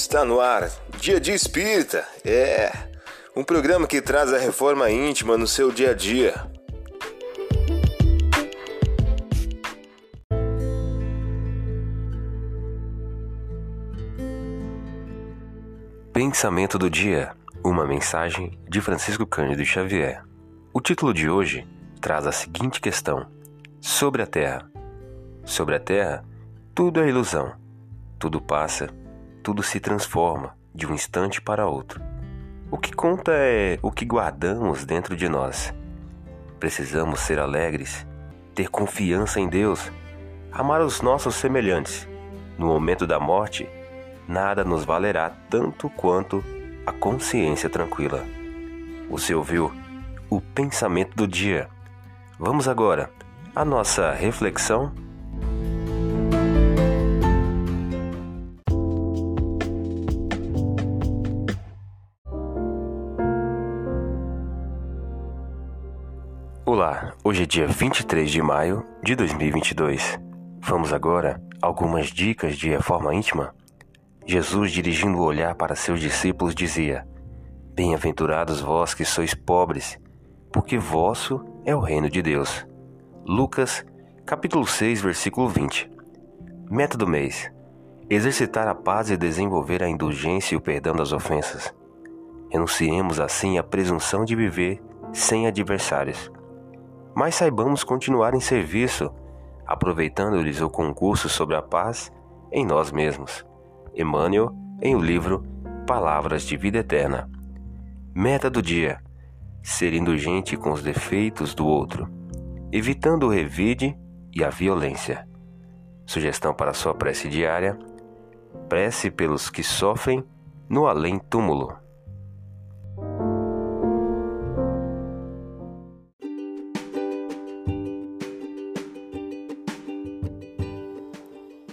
Está no ar, Dia de Espírita. É um programa que traz a reforma íntima no seu dia a dia. Pensamento do dia. Uma mensagem de Francisco Cândido Xavier. O título de hoje traz a seguinte questão: Sobre a Terra. Sobre a Terra, tudo é ilusão. Tudo passa, tudo se transforma de um instante para outro. O que conta é o que guardamos dentro de nós. Precisamos ser alegres, ter confiança em Deus, amar os nossos semelhantes. No momento da morte, nada nos valerá tanto quanto a consciência tranquila. Você ouviu o pensamento do dia? Vamos agora à nossa reflexão Olá, hoje é dia 23 de maio de 2022. Vamos agora a algumas dicas de reforma íntima. Jesus, dirigindo o olhar para seus discípulos, dizia: Bem-aventurados vós que sois pobres, porque vosso é o reino de Deus. Lucas, capítulo 6, versículo 20. Meta do mês: exercitar a paz e desenvolver a indulgência e o perdão das ofensas. Renunciemos assim à presunção de viver sem adversários mas saibamos continuar em serviço, aproveitando-lhes o concurso sobre a paz em nós mesmos. Emmanuel, em o livro Palavras de Vida Eterna. Meta do dia: ser indulgente com os defeitos do outro, evitando o revide e a violência. Sugestão para sua prece diária: prece pelos que sofrem no além-túmulo.